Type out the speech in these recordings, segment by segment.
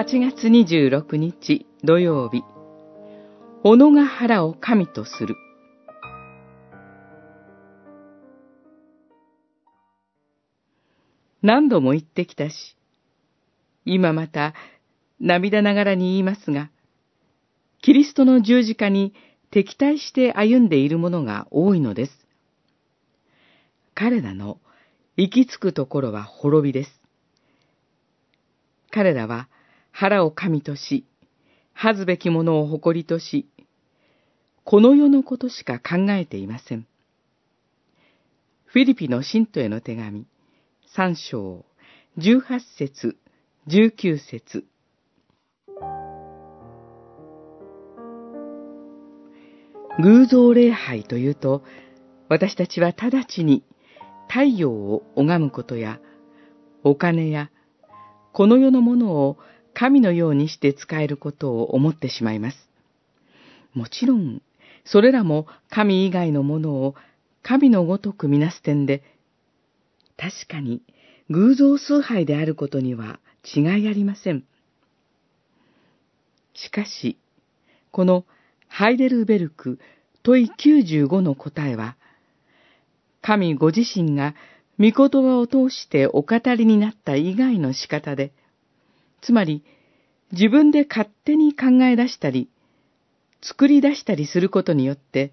8月26日土曜日、斧が腹を神とする。何度も言ってきたし、今また涙ながらに言いますが、キリストの十字架に敵対して歩んでいる者が多いのです。彼らの行き着くところは滅びです。彼らは腹を神とし、恥ずべきものを誇りとし、この世のことしか考えていません。フィリピの信徒への手紙、三章、十八節、十九節。偶像礼拝というと、私たちは直ちに太陽を拝むことや、お金や、この世のものを神のようにして使えることを思ってしまいます。もちろん、それらも神以外のものを神のごとくみなす点で確かに偶像崇拝であることには違いありません。しかし、このハイデルベルク問い95の答えは、神ご自身が御言葉を通してお語りになった以外の仕方で、つまり自分で勝手に考え出したり、作り出したりすることによって、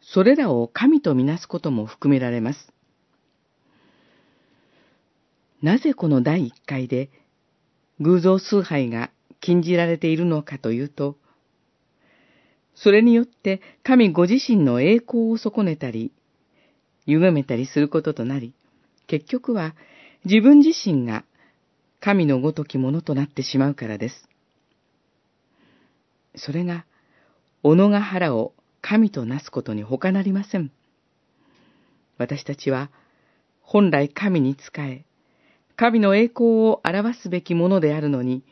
それらを神とみなすことも含められます。なぜこの第一回で偶像崇拝が禁じられているのかというと、それによって神ご自身の栄光を損ねたり、歪めたりすることとなり、結局は自分自身が神のごときものとなってしまうからです。それが、小野が腹を神となすことに他なりません。私たちは、本来神に仕え、神の栄光を表すべきものであるのに、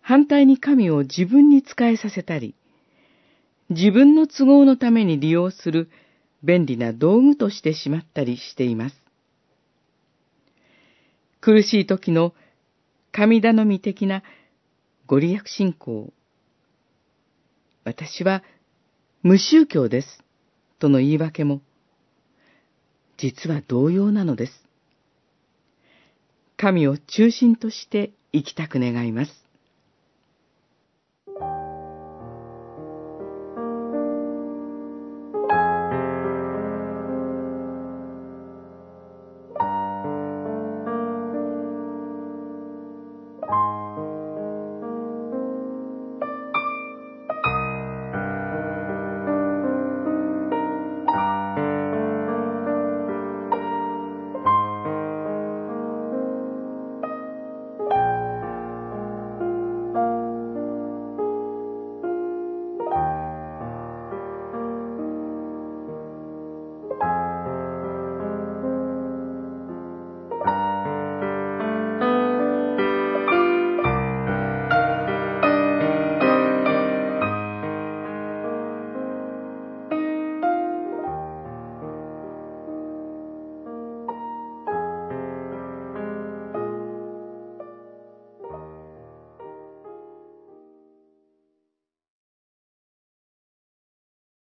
反対に神を自分に仕えさせたり、自分の都合のために利用する便利な道具としてしまったりしています。苦しい時の神頼み的なご利益信仰。私は無宗教です。との言い訳も、実は同様なのです。神を中心として生きたく願います。